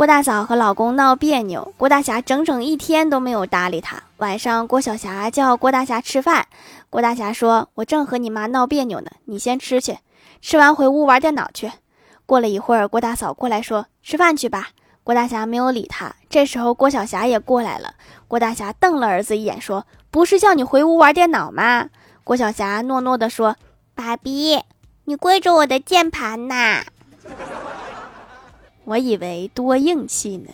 郭大嫂和老公闹别扭，郭大侠整整一天都没有搭理她。晚上，郭小霞叫郭大侠吃饭，郭大侠说：“我正和你妈闹别扭呢，你先吃去，吃完回屋玩电脑去。”过了一会儿，郭大嫂过来说：“吃饭去吧。”郭大侠没有理他。这时候，郭小霞也过来了。郭大侠瞪了儿子一眼，说：“不是叫你回屋玩电脑吗？”郭小霞诺诺地说：“爸比，你跪着我的键盘呐。”我以为多硬气呢。